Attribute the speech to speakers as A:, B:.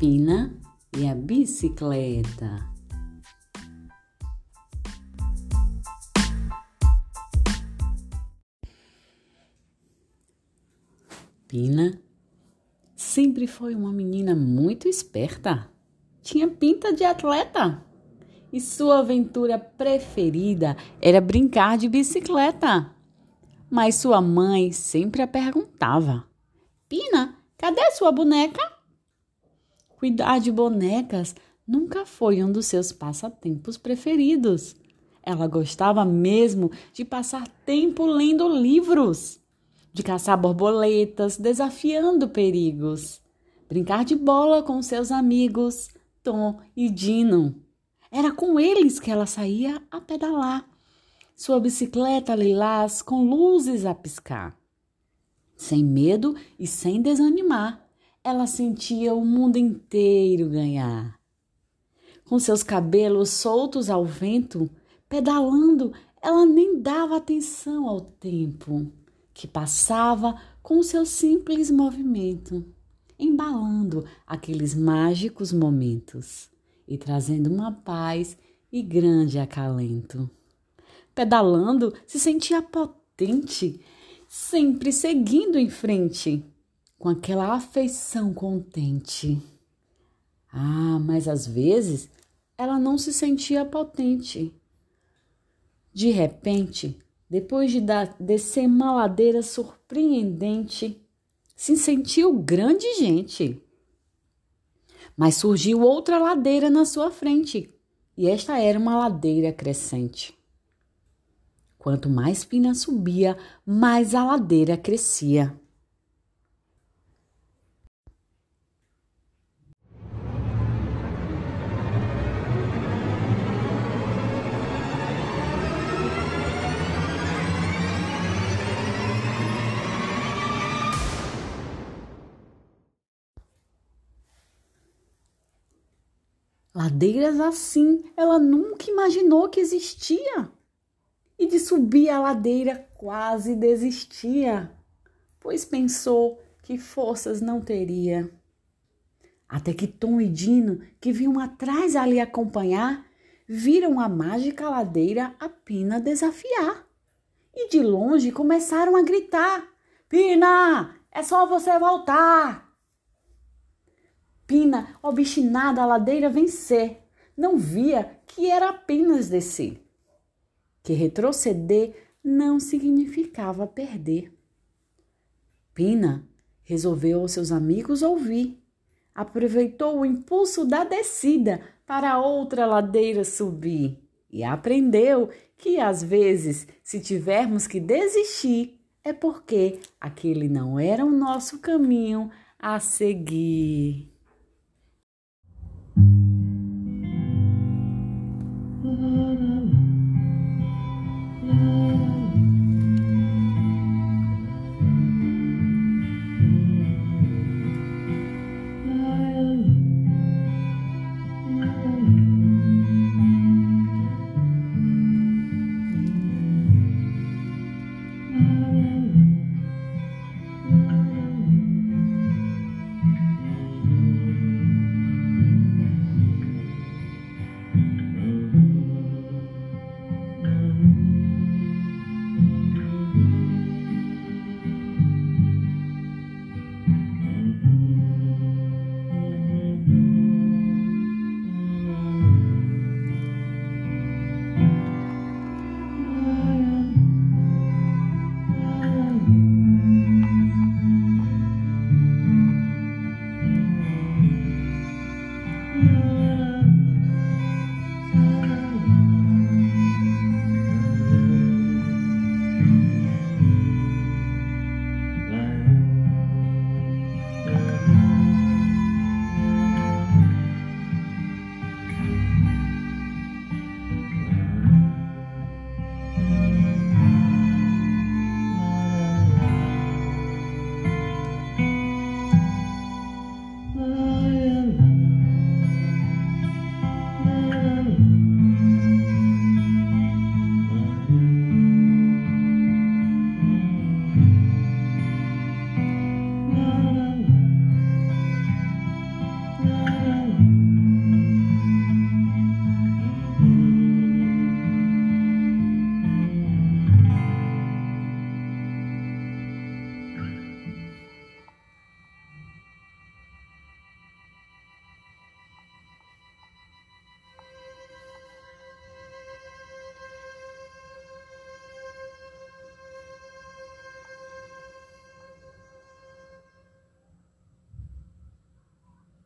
A: Pina e a bicicleta. Pina sempre foi uma menina muito esperta. Tinha pinta de atleta. E sua aventura preferida era brincar de bicicleta. Mas sua mãe sempre a perguntava: Pina, cadê sua boneca? Cuidar de bonecas nunca foi um dos seus passatempos preferidos. Ela gostava mesmo de passar tempo lendo livros de caçar borboletas, desafiando perigos, brincar de bola com seus amigos Tom e Dino. Era com eles que ela saía a pedalar, sua bicicleta lilás com luzes a piscar. Sem medo e sem desanimar, ela sentia o mundo inteiro ganhar. Com seus cabelos soltos ao vento, pedalando, ela nem dava atenção ao tempo que passava com seu simples movimento, embalando aqueles mágicos momentos e trazendo uma paz e grande acalento. Pedalando, se sentia potente, sempre seguindo em frente, com aquela afeição contente. Ah, mas às vezes ela não se sentia potente. De repente, depois de dar, descer uma ladeira surpreendente, se sentiu grande gente. Mas surgiu outra ladeira na sua frente, e esta era uma ladeira crescente. Quanto mais Pina subia, mais a ladeira crescia. Ladeiras assim ela nunca imaginou que existia. E de subir a ladeira quase desistia, pois pensou que forças não teria. Até que Tom e Dino, que vinham atrás ali acompanhar, viram a mágica ladeira a Pina desafiar. E de longe começaram a gritar: Pina, é só você voltar! Pina, obstinada a ladeira vencer, não via que era apenas descer. Que retroceder não significava perder. Pina resolveu aos seus amigos ouvir. Aproveitou o impulso da descida para outra ladeira subir e aprendeu que às vezes, se tivermos que desistir, é porque aquele não era o nosso caminho a seguir. Mm-hmm.